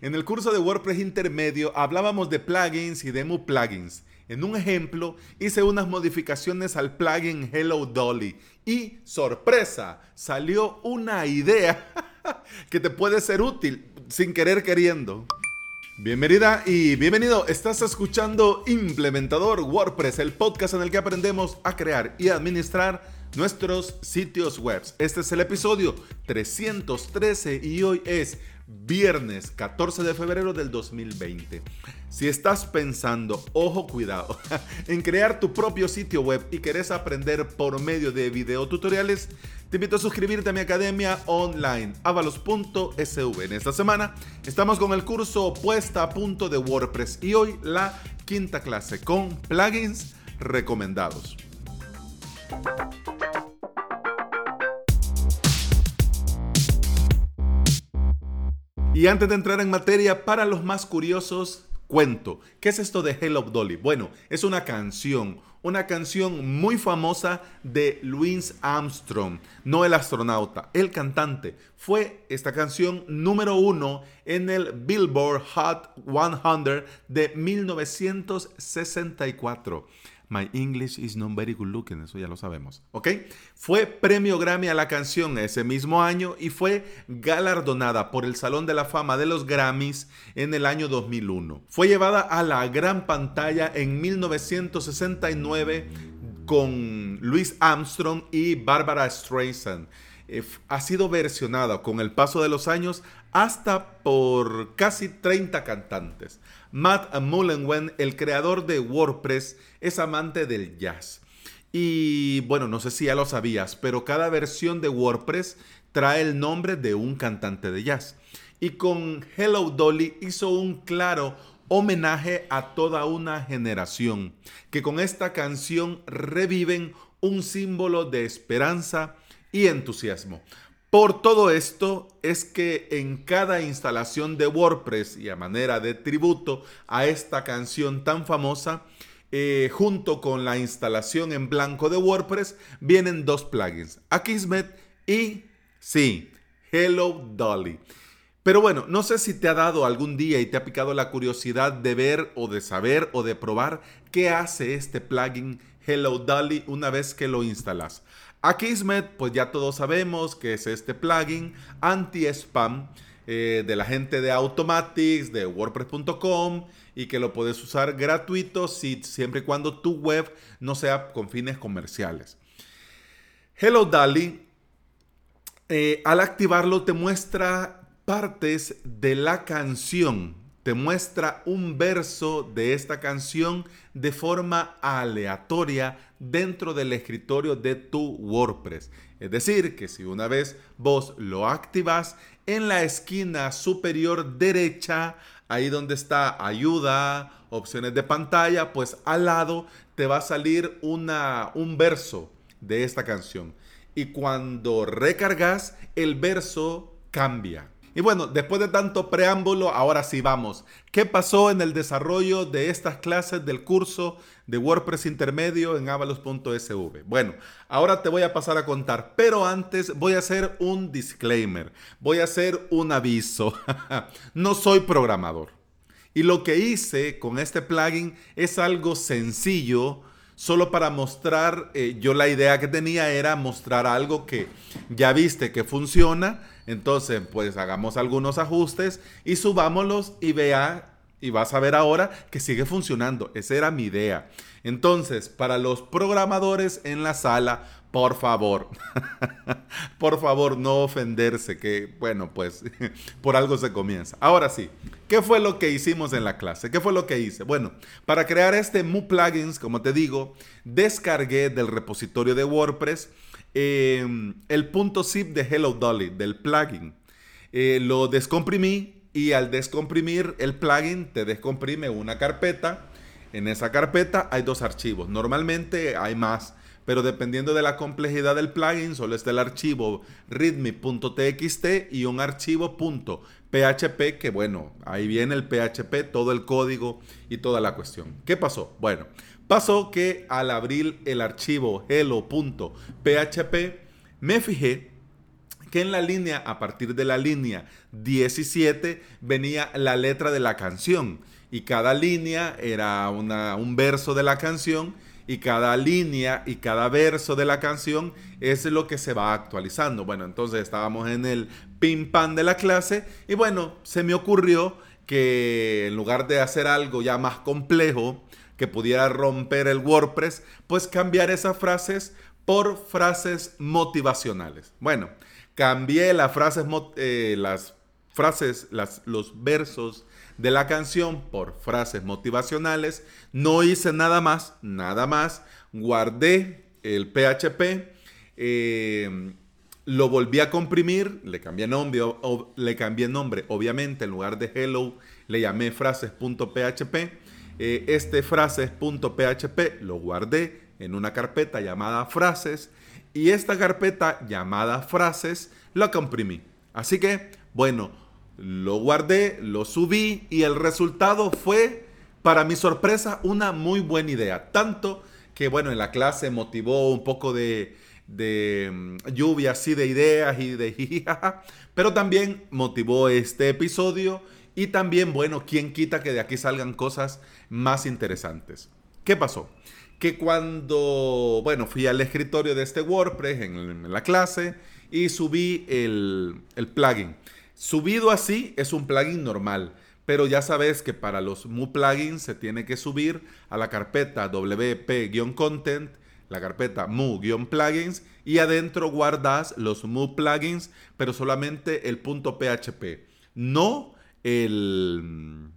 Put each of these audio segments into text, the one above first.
En el curso de WordPress intermedio hablábamos de plugins y demo plugins. En un ejemplo hice unas modificaciones al plugin Hello Dolly y sorpresa, salió una idea que te puede ser útil sin querer queriendo. Bienvenida y bienvenido. Estás escuchando Implementador WordPress, el podcast en el que aprendemos a crear y administrar nuestros sitios web. Este es el episodio 313 y hoy es viernes 14 de febrero del 2020. Si estás pensando, ojo cuidado, en crear tu propio sitio web y querés aprender por medio de videotutoriales, te invito a suscribirte a mi academia online avalos.sv. En esta semana estamos con el curso puesta a punto de WordPress y hoy la quinta clase con plugins recomendados. Y antes de entrar en materia, para los más curiosos, cuento. ¿Qué es esto de Hello Dolly? Bueno, es una canción, una canción muy famosa de Louis Armstrong, no el astronauta, el cantante. Fue esta canción número uno en el Billboard Hot 100 de 1964. My English is not very good looking, eso ya lo sabemos, ¿ok? Fue premio Grammy a la canción ese mismo año y fue galardonada por el Salón de la Fama de los Grammys en el año 2001. Fue llevada a la gran pantalla en 1969 con Louis Armstrong y Barbara Streisand. Eh, ha sido versionada con el paso de los años hasta por casi 30 cantantes. Matt Mullenweg, el creador de WordPress, es amante del jazz. Y bueno, no sé si ya lo sabías, pero cada versión de WordPress trae el nombre de un cantante de jazz. Y con Hello Dolly hizo un claro homenaje a toda una generación que con esta canción reviven un símbolo de esperanza y entusiasmo. Por todo esto es que en cada instalación de WordPress y a manera de tributo a esta canción tan famosa, eh, junto con la instalación en blanco de WordPress, vienen dos plugins, Akismet y, sí, Hello Dolly. Pero bueno, no sé si te ha dado algún día y te ha picado la curiosidad de ver o de saber o de probar qué hace este plugin Hello Dolly una vez que lo instalas. Akismet, pues ya todos sabemos que es este plugin anti-spam eh, de la gente de Automatics, de WordPress.com y que lo puedes usar gratuito si, siempre y cuando tu web no sea con fines comerciales. Hello Dali, eh, al activarlo te muestra partes de la canción te muestra un verso de esta canción de forma aleatoria dentro del escritorio de tu WordPress. Es decir, que si una vez vos lo activas, en la esquina superior derecha, ahí donde está ayuda, opciones de pantalla, pues al lado te va a salir una, un verso de esta canción. Y cuando recargas, el verso cambia. Y bueno, después de tanto preámbulo, ahora sí vamos. ¿Qué pasó en el desarrollo de estas clases del curso de WordPress intermedio en avalos.sv? Bueno, ahora te voy a pasar a contar, pero antes voy a hacer un disclaimer, voy a hacer un aviso. no soy programador. Y lo que hice con este plugin es algo sencillo, solo para mostrar, eh, yo la idea que tenía era mostrar algo que ya viste que funciona, entonces pues hagamos algunos ajustes y subámoslos y vea y vas a ver ahora que sigue funcionando. Esa era mi idea. Entonces, para los programadores en la sala, por favor, por favor, no ofenderse, que bueno, pues por algo se comienza. Ahora sí, ¿qué fue lo que hicimos en la clase? ¿Qué fue lo que hice? Bueno, para crear este Mu Plugins, como te digo, descargué del repositorio de WordPress em, el punto zip de Hello Dolly, del plugin. Eh, lo descomprimí y al descomprimir el plugin te descomprime una carpeta. En esa carpeta hay dos archivos. Normalmente hay más pero dependiendo de la complejidad del plugin, solo está el archivo readme.txt y un archivo .php que bueno, ahí viene el PHP, todo el código y toda la cuestión. ¿Qué pasó? Bueno, pasó que al abrir el archivo hello.php me fijé que en la línea, a partir de la línea 17, venía la letra de la canción. Y cada línea era un verso de la canción y cada línea y cada verso de la canción es lo que se va actualizando. Bueno, entonces estábamos en el pim pam de la clase y bueno, se me ocurrió que en lugar de hacer algo ya más complejo que pudiera romper el WordPress, pues cambiar esas frases por frases motivacionales. Bueno, cambié las frases, eh, las frases, los versos de la canción por frases motivacionales. No hice nada más, nada más. Guardé el PHP, eh, lo volví a comprimir, le cambié nombre, le cambié nombre, obviamente, en lugar de hello, le llamé frases.php. Eh, este frases.php lo guardé en una carpeta llamada frases y esta carpeta llamada frases la comprimí. Así que, bueno, lo guardé, lo subí y el resultado fue, para mi sorpresa, una muy buena idea. Tanto que, bueno, en la clase motivó un poco de, mm, lluvia así de ideas y de pero también motivó este episodio y también, bueno, quién quita que de aquí salgan cosas más interesantes. ¿Qué pasó? Que cuando, bueno, fui al escritorio de este WordPress en, la clase y subí el, el plugin. Subido así es un plugin normal, pero ya sabes que para los Mu plugins se tiene que subir a la carpeta wp-content, la carpeta mu-plugins y adentro guardas los Mu plugins, pero solamente el .php, no el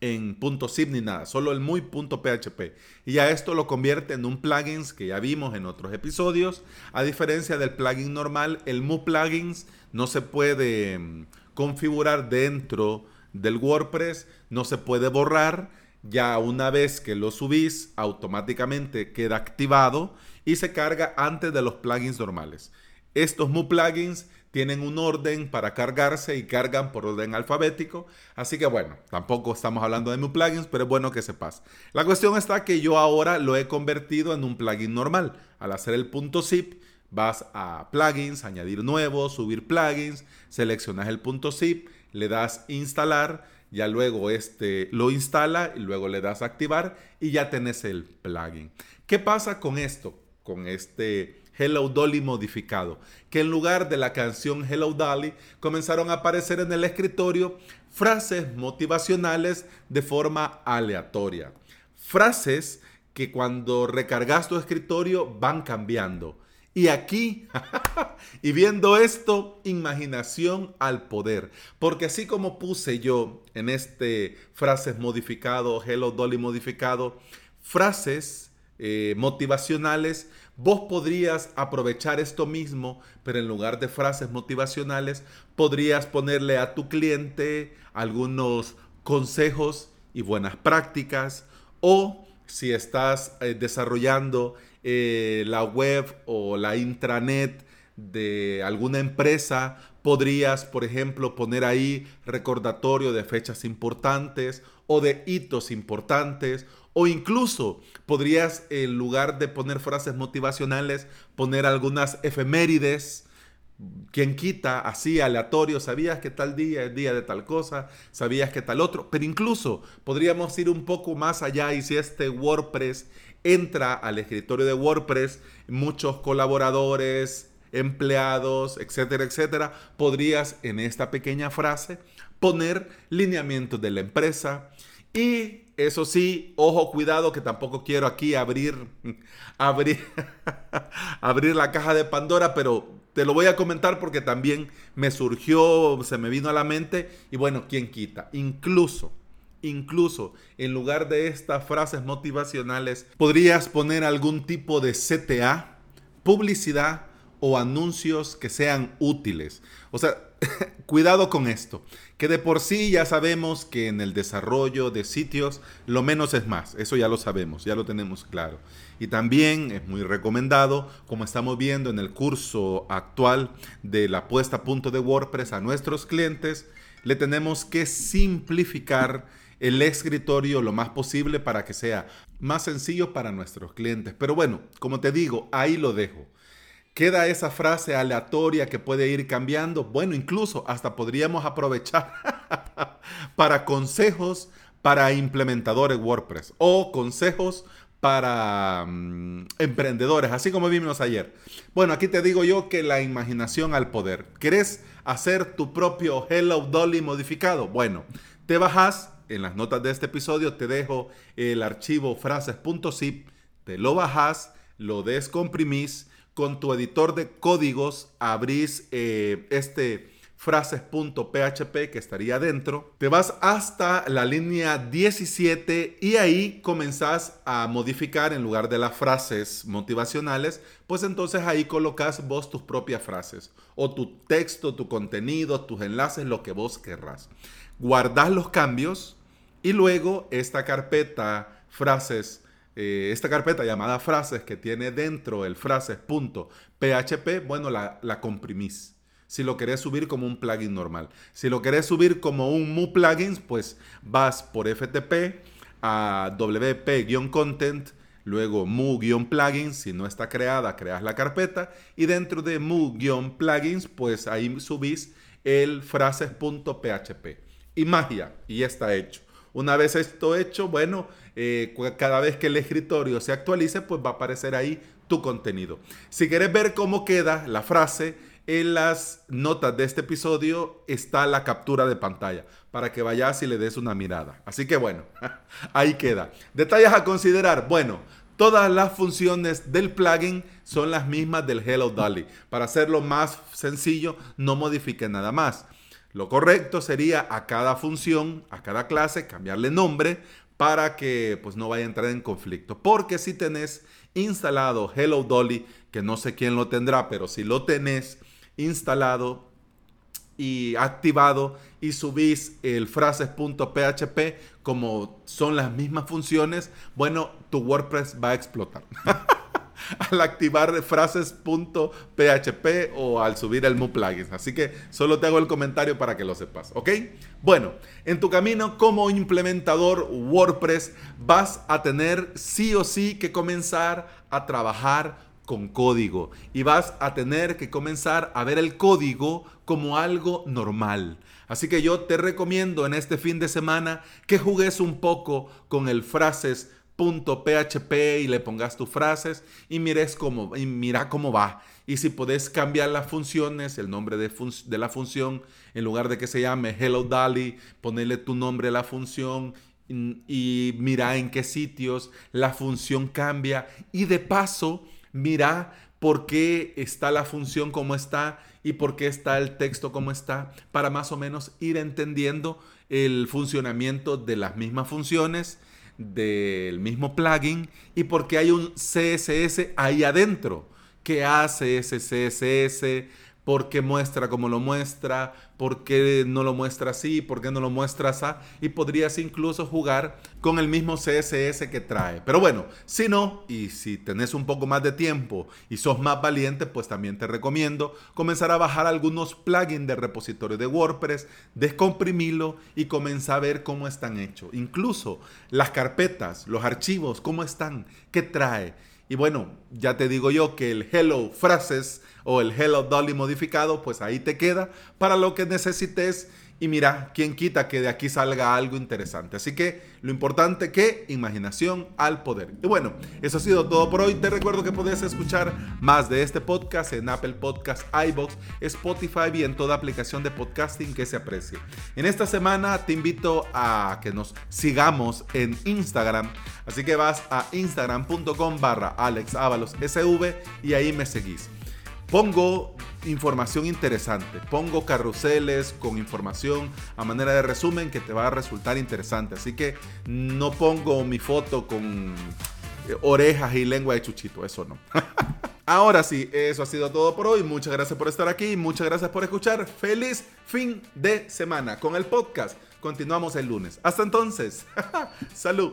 en .zip ni nada, solo el muy .php. Y ya esto lo convierte en un plugin que ya vimos en otros episodios. A diferencia del plugin normal, el Mu plugins no se puede mm, configurar dentro del WordPress, no se puede borrar. Ya una vez que lo subís, automáticamente queda activado y se carga antes de los plugins normales. Estos Mu plugins tienen un orden para cargarse y cargan por orden alfabético. Así que bueno, tampoco estamos hablando de Mu plugins, pero es bueno que sepas. La cuestión está que yo ahora lo he convertido en un plugin normal. Al hacer el punto zip, vas a plugins, añadir nuevos, subir plugins, seleccionas el punto zip, le das instalar, ya luego este lo instala y luego le das activar y ya tenés el plugin. ¿Qué pasa con esto? Con este Hello Dolly modificado, que en lugar de la canción Hello Dolly comenzaron a aparecer en el escritorio frases motivacionales de forma aleatoria. Frases que cuando recargas tu escritorio van cambiando. Y aquí, y viendo esto, imaginación al poder. Porque así como puse yo en este frases modificado, Hello Dolly modificado, frases eh, motivacionales, vos podrías aprovechar esto mismo, pero en lugar de frases motivacionales, podrías ponerle a tu cliente algunos consejos y buenas prácticas. O si estás eh, desarrollando eh, la web o la intranet de alguna empresa, podrías, por ejemplo, poner ahí recordatorio de fechas importantes o de hitos importantes o incluso podrías, en lugar de poner frases motivacionales, poner algunas efemérides. Quien quita así aleatorio, sabías que tal día es día de tal cosa, sabías que tal otro, pero incluso podríamos ir un poco más allá y si este WordPress entra al escritorio de WordPress, muchos colaboradores, empleados, etcétera, etcétera, podrías en esta pequeña frase poner lineamientos de la empresa y eso sí, ojo, cuidado, que tampoco quiero aquí abrir, abrir, abrir la caja de Pandora, pero te lo voy a comentar porque también me surgió, se me vino a la mente y bueno, ¿quién quita? Incluso Incluso en lugar de estas frases motivacionales, podrías poner algún tipo de CTA, publicidad o anuncios que sean útiles. O sea, cuidado con esto, que de por sí ya sabemos que en el desarrollo de sitios lo menos es más, eso ya lo sabemos, ya lo tenemos claro. Y también es muy recomendado, como estamos viendo en el curso actual de la puesta a punto de WordPress a nuestros clientes, le tenemos que simplificar el escritorio lo más posible para que sea más sencillo para nuestros clientes. Pero bueno, como te digo, ahí lo dejo. Queda esa frase aleatoria que puede ir cambiando. Bueno, incluso hasta podríamos aprovechar para consejos para implementadores WordPress o consejos para mm, emprendedores, así como vimos ayer. Bueno, aquí te digo yo que la imaginación al poder. ¿Querés hacer tu propio Hello Dolly modificado? Bueno, te bajas, en las notas de este episodio te dejo el archivo frases.zip, te lo bajas, lo descomprimís, con tu editor de códigos abrís eh, este frases.php que estaría dentro, te vas hasta la línea 17 y ahí comenzás a modificar en lugar de las frases motivacionales, pues entonces ahí colocas vos tus propias frases o tu texto, tu contenido, tus enlaces, lo que vos querrás. Guardás los cambios y luego esta carpeta frases eh, esta carpeta llamada frases que tiene dentro el frases.php, bueno, la, la comprimís si lo querés subir como un plugin normal. Si lo querés subir como un Mu plugins, pues vas por FTP a WP-content, luego Mu-plugins, si no está creada, creas la carpeta y dentro de Mu-plugins, pues ahí subís el frases.php. Y magia, y ya está hecho. Una vez esto hecho, bueno, eh, cada vez que el escritorio se actualice, pues va a aparecer ahí tu contenido. Si quieres ver cómo queda la frase, en las notas de este episodio está la captura de pantalla para que vayas y le des una mirada. Así que bueno, ahí queda. Detalles a considerar. Bueno, todas las funciones del plugin son las mismas del Hello Dolly. Para hacerlo más sencillo, no modifique nada más. Lo correcto sería a cada función, a cada clase, cambiarle nombre para que pues no vaya a entrar en conflicto. Porque si tenés instalado Hello Dolly, que no sé quién lo tendrá, pero si lo tenés, instalado y activado y subís el frases.php como son las mismas funciones, bueno, tu WordPress va a explotar. al activar frases.php o al subir el Mu plugin. Así que solo te hago el comentario para que lo sepas, ¿ok? Bueno, en tu camino como implementador WordPress vas a tener sí o sí que comenzar a trabajar con código y vas a tener que comenzar a ver el código como algo normal. Así que yo te recomiendo en este fin de semana que jugues un poco con el frases.php y le pongas tus frases y mires cómo y mira cómo va. Y si puedes cambiar las funciones, el nombre de, de la función, en lugar de que se llame Hello Dolly, ponerle tu nombre a la función y mira en qué sitios la función cambia. Y de paso, mira por qué está la función como está y por qué está el texto como está, para más o menos ir entendiendo el funcionamiento de las mismas funciones, del mismo plugin y por qué hay un CSS ahí adentro. ¿Qué hace ese CSS? Por qué muestra como lo muestra, por qué no lo muestra así, por qué no lo muestra así, y podrías incluso jugar con el mismo CSS que trae. Pero bueno, si no, y si tenés un poco más de tiempo y sos más valiente, pues también te recomiendo comenzar a bajar algunos plugins de repositorio de WordPress, descomprimirlo y comenzar a ver cómo están hechos. Incluso las carpetas, los archivos, cómo están, qué trae. Y bueno, ya te digo yo que el Hello Frases o el Hello Dolly modificado, pues ahí te queda para lo que necesites. Y mira, quién quita que de aquí salga algo interesante. Así que lo importante que imaginación al poder. Y bueno, eso ha sido todo por hoy. Te recuerdo que puedes escuchar más de este podcast en Apple Podcast, iBox, Spotify y en toda aplicación de podcasting que se aprecie. En esta semana te invito a que nos sigamos en Instagram. Así que vas a instagram.com barra alexavalosSV y ahí me seguís pongo información interesante, pongo carruseles con información a manera de resumen que te va a resultar interesante. Así que no pongo mi foto con eh, orejas y lengua de chuchito, eso no. Ahora sí, eso ha sido todo por hoy. Muchas gracias por estar aquí, muchas gracias por escuchar. Feliz fin de semana con el podcast. Continuamos el lunes. Hasta entonces. Salud.